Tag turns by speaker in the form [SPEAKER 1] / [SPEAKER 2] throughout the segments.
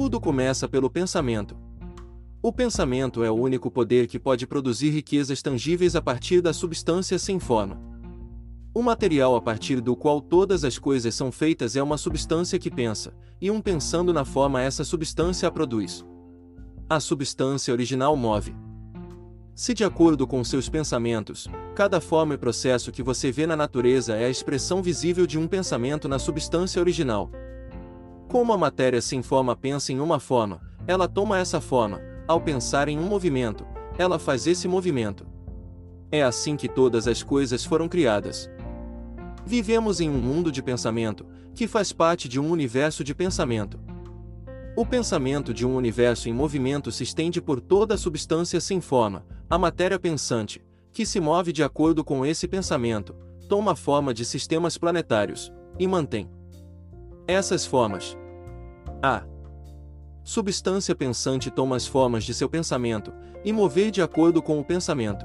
[SPEAKER 1] Tudo começa pelo pensamento. O pensamento é o único poder que pode produzir riquezas tangíveis a partir da substância sem forma. O material a partir do qual todas as coisas são feitas é uma substância que pensa, e um pensando na forma essa substância a produz. A substância original move. Se de acordo com seus pensamentos, cada forma e processo que você vê na natureza é a expressão visível de um pensamento na substância original. Como a matéria sem forma pensa em uma forma, ela toma essa forma, ao pensar em um movimento, ela faz esse movimento. É assim que todas as coisas foram criadas. Vivemos em um mundo de pensamento, que faz parte de um universo de pensamento. O pensamento de um universo em movimento se estende por toda a substância sem forma, a matéria pensante, que se move de acordo com esse pensamento, toma forma de sistemas planetários, e mantém essas formas. A substância pensante toma as formas de seu pensamento, e mover de acordo com o pensamento.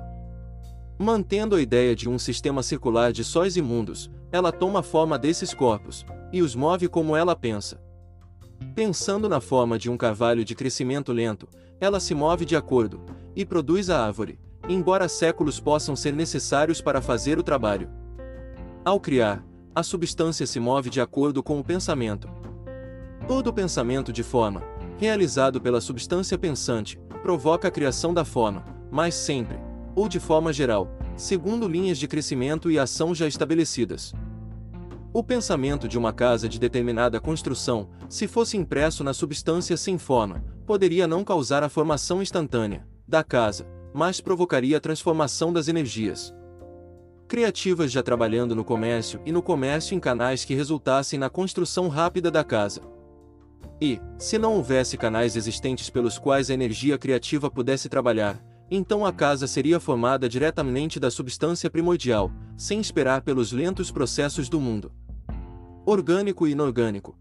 [SPEAKER 1] Mantendo a ideia de um sistema circular de sóis e mundos, ela toma a forma desses corpos, e os move como ela pensa. Pensando na forma de um carvalho de crescimento lento, ela se move de acordo, e produz a árvore, embora séculos possam ser necessários para fazer o trabalho. Ao criar, a substância se move de acordo com o pensamento. Todo pensamento de forma, realizado pela substância pensante, provoca a criação da forma, mas sempre, ou de forma geral, segundo linhas de crescimento e ação já estabelecidas. O pensamento de uma casa de determinada construção, se fosse impresso na substância sem forma, poderia não causar a formação instantânea da casa, mas provocaria a transformação das energias criativas já trabalhando no comércio e no comércio em canais que resultassem na construção rápida da casa. E, se não houvesse canais existentes pelos quais a energia criativa pudesse trabalhar, então a casa seria formada diretamente da substância primordial, sem esperar pelos lentos processos do mundo. Orgânico e inorgânico.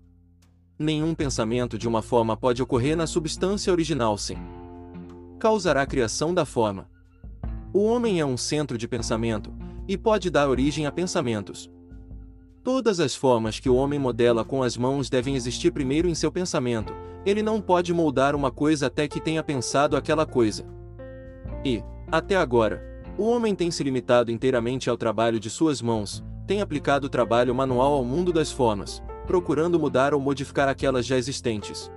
[SPEAKER 1] Nenhum pensamento de uma forma pode ocorrer na substância original sem causará a criação da forma. O homem é um centro de pensamento, e pode dar origem a pensamentos. Todas as formas que o homem modela com as mãos devem existir primeiro em seu pensamento, ele não pode moldar uma coisa até que tenha pensado aquela coisa. E, até agora, o homem tem se limitado inteiramente ao trabalho de suas mãos, tem aplicado o trabalho manual ao mundo das formas, procurando mudar ou modificar aquelas já existentes.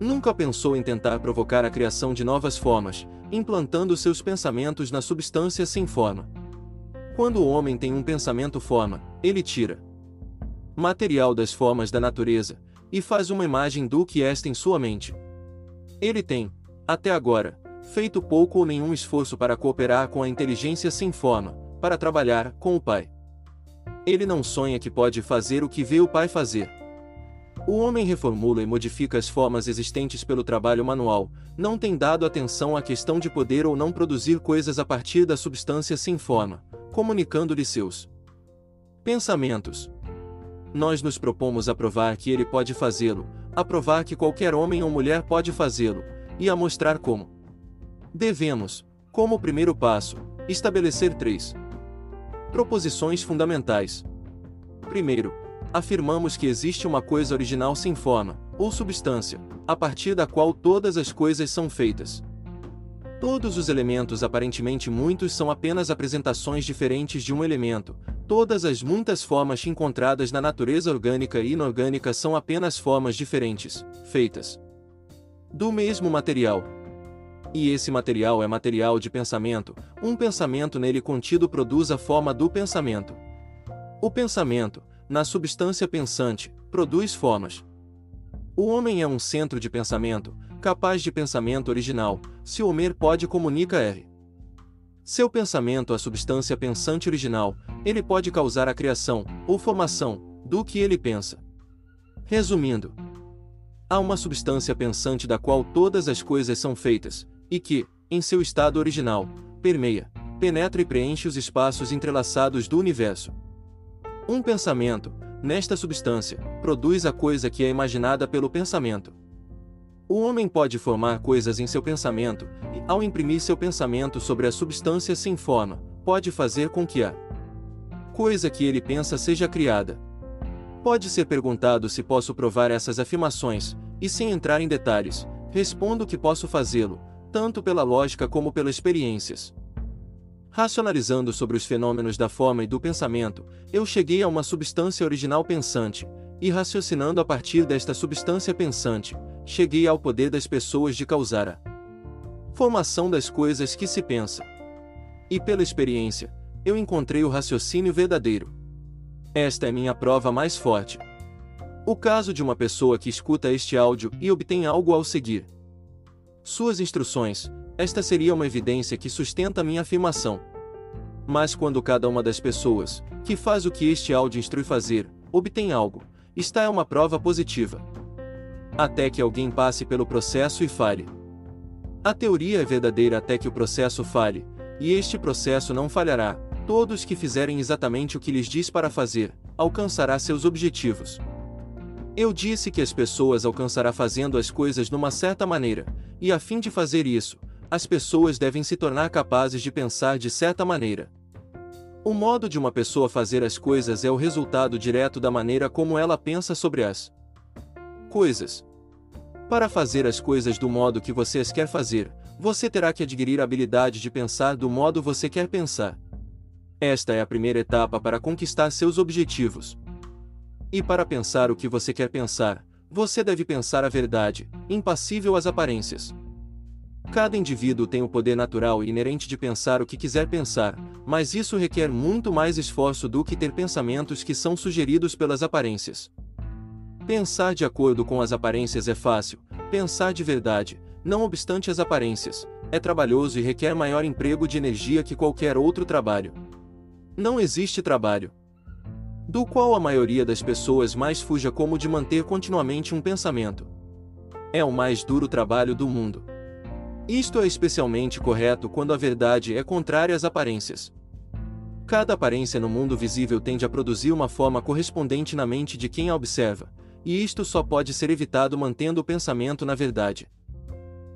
[SPEAKER 1] Nunca pensou em tentar provocar a criação de novas formas, implantando seus pensamentos na substância sem forma. Quando o homem tem um pensamento forma, ele tira material das formas da natureza e faz uma imagem do que esta em sua mente. Ele tem, até agora, feito pouco ou nenhum esforço para cooperar com a inteligência sem forma, para trabalhar com o Pai. Ele não sonha que pode fazer o que vê o Pai fazer. O homem reformula e modifica as formas existentes pelo trabalho manual, não tem dado atenção à questão de poder ou não produzir coisas a partir da substância sem forma, comunicando-lhe seus pensamentos. Nós nos propomos a provar que ele pode fazê-lo, a provar que qualquer homem ou mulher pode fazê-lo, e a mostrar como. Devemos, como primeiro passo, estabelecer três proposições fundamentais. Primeiro, afirmamos que existe uma coisa original sem forma, ou substância, a partir da qual todas as coisas são feitas. Todos os elementos aparentemente muitos são apenas apresentações diferentes de um elemento, todas as muitas formas encontradas na natureza orgânica e inorgânica são apenas formas diferentes, feitas do mesmo material, e esse material é material de pensamento, um pensamento nele contido produz a forma do pensamento. O pensamento, na substância pensante, produz formas. O homem é um centro de pensamento, capaz de pensamento original, se Homer pode comunica R. Seu pensamento a substância pensante original, ele pode causar a criação, ou formação, do que ele pensa. Resumindo, há uma substância pensante da qual todas as coisas são feitas, e que, em seu estado original, permeia, penetra e preenche os espaços entrelaçados do universo. Um pensamento, nesta substância, produz a coisa que é imaginada pelo pensamento. O homem pode formar coisas em seu pensamento, e, ao imprimir seu pensamento sobre a substância sem forma, pode fazer com que a coisa que ele pensa seja criada. Pode ser perguntado se posso provar essas afirmações, e sem entrar em detalhes, respondo que posso fazê-lo, tanto pela lógica como pelas experiências. Racionalizando sobre os fenômenos da forma e do pensamento, eu cheguei a uma substância original pensante, e raciocinando a partir desta substância pensante, cheguei ao poder das pessoas de causar a formação das coisas que se pensa. E pela experiência, eu encontrei o raciocínio verdadeiro. Esta é minha prova mais forte. O caso de uma pessoa que escuta este áudio e obtém algo ao seguir suas instruções, esta seria uma evidência que sustenta minha afirmação. Mas quando cada uma das pessoas, que faz o que este áudio instrui fazer, obtém algo, está é uma prova positiva. Até que alguém passe pelo processo e fale. A teoria é verdadeira até que o processo fale, e este processo não falhará. Todos que fizerem exatamente o que lhes diz para fazer, alcançará seus objetivos. Eu disse que as pessoas alcançará fazendo as coisas numa certa maneira, e a fim de fazer isso, as pessoas devem se tornar capazes de pensar de certa maneira. O modo de uma pessoa fazer as coisas é o resultado direto da maneira como ela pensa sobre as coisas. Para fazer as coisas do modo que você as quer fazer, você terá que adquirir a habilidade de pensar do modo você quer pensar. Esta é a primeira etapa para conquistar seus objetivos. E para pensar o que você quer pensar, você deve pensar a verdade, impassível às aparências. Cada indivíduo tem o poder natural e inerente de pensar o que quiser pensar, mas isso requer muito mais esforço do que ter pensamentos que são sugeridos pelas aparências. Pensar de acordo com as aparências é fácil, pensar de verdade, não obstante as aparências, é trabalhoso e requer maior emprego de energia que qualquer outro trabalho. Não existe trabalho do qual a maioria das pessoas mais fuja como de manter continuamente um pensamento. É o mais duro trabalho do mundo. Isto é especialmente correto quando a verdade é contrária às aparências. Cada aparência no mundo visível tende a produzir uma forma correspondente na mente de quem a observa, e isto só pode ser evitado mantendo o pensamento na verdade.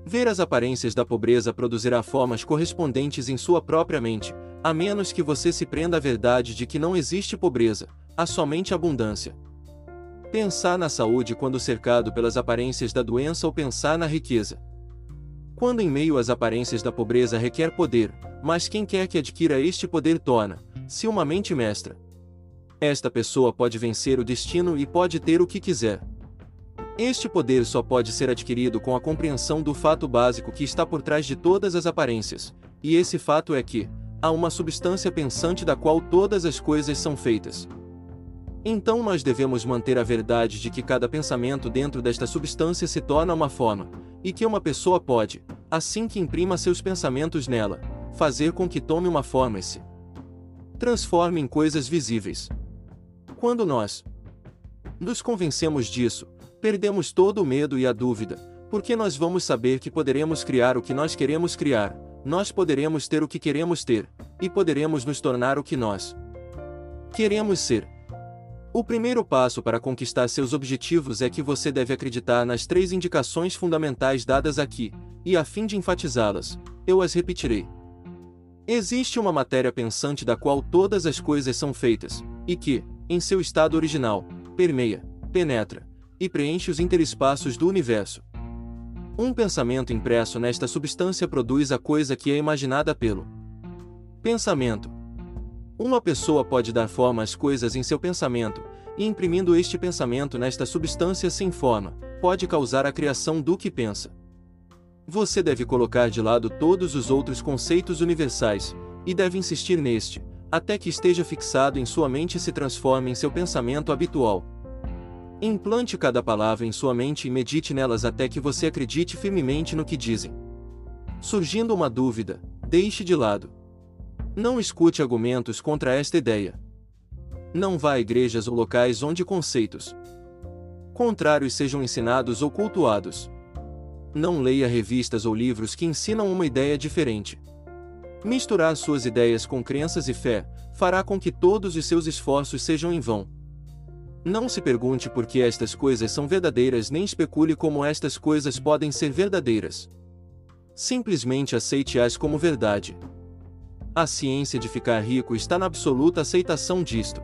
[SPEAKER 1] Ver as aparências da pobreza produzirá formas correspondentes em sua própria mente, a menos que você se prenda à verdade de que não existe pobreza, há somente abundância. Pensar na saúde quando cercado pelas aparências da doença ou pensar na riqueza. Quando em meio às aparências da pobreza requer poder, mas quem quer que adquira este poder torna-se uma mente mestra. Esta pessoa pode vencer o destino e pode ter o que quiser. Este poder só pode ser adquirido com a compreensão do fato básico que está por trás de todas as aparências, e esse fato é que há uma substância pensante da qual todas as coisas são feitas. Então nós devemos manter a verdade de que cada pensamento dentro desta substância se torna uma forma, e que uma pessoa pode, assim que imprima seus pensamentos nela, fazer com que tome uma forma e se transforme em coisas visíveis. Quando nós nos convencemos disso, perdemos todo o medo e a dúvida, porque nós vamos saber que poderemos criar o que nós queremos criar, nós poderemos ter o que queremos ter, e poderemos nos tornar o que nós queremos ser. O primeiro passo para conquistar seus objetivos é que você deve acreditar nas três indicações fundamentais dadas aqui, e a fim de enfatizá-las, eu as repetirei. Existe uma matéria pensante da qual todas as coisas são feitas, e que, em seu estado original, permeia, penetra, e preenche os interespaços do universo. Um pensamento impresso nesta substância produz a coisa que é imaginada pelo pensamento. Uma pessoa pode dar forma às coisas em seu pensamento, e imprimindo este pensamento nesta substância sem forma, pode causar a criação do que pensa. Você deve colocar de lado todos os outros conceitos universais, e deve insistir neste, até que esteja fixado em sua mente e se transforme em seu pensamento habitual. Implante cada palavra em sua mente e medite nelas até que você acredite firmemente no que dizem. Surgindo uma dúvida, deixe de lado. Não escute argumentos contra esta ideia. Não vá a igrejas ou locais onde conceitos contrários sejam ensinados ou cultuados. Não leia revistas ou livros que ensinam uma ideia diferente. Misturar suas ideias com crenças e fé fará com que todos os seus esforços sejam em vão. Não se pergunte por que estas coisas são verdadeiras nem especule como estas coisas podem ser verdadeiras. Simplesmente aceite-as como verdade. A ciência de ficar rico está na absoluta aceitação disto.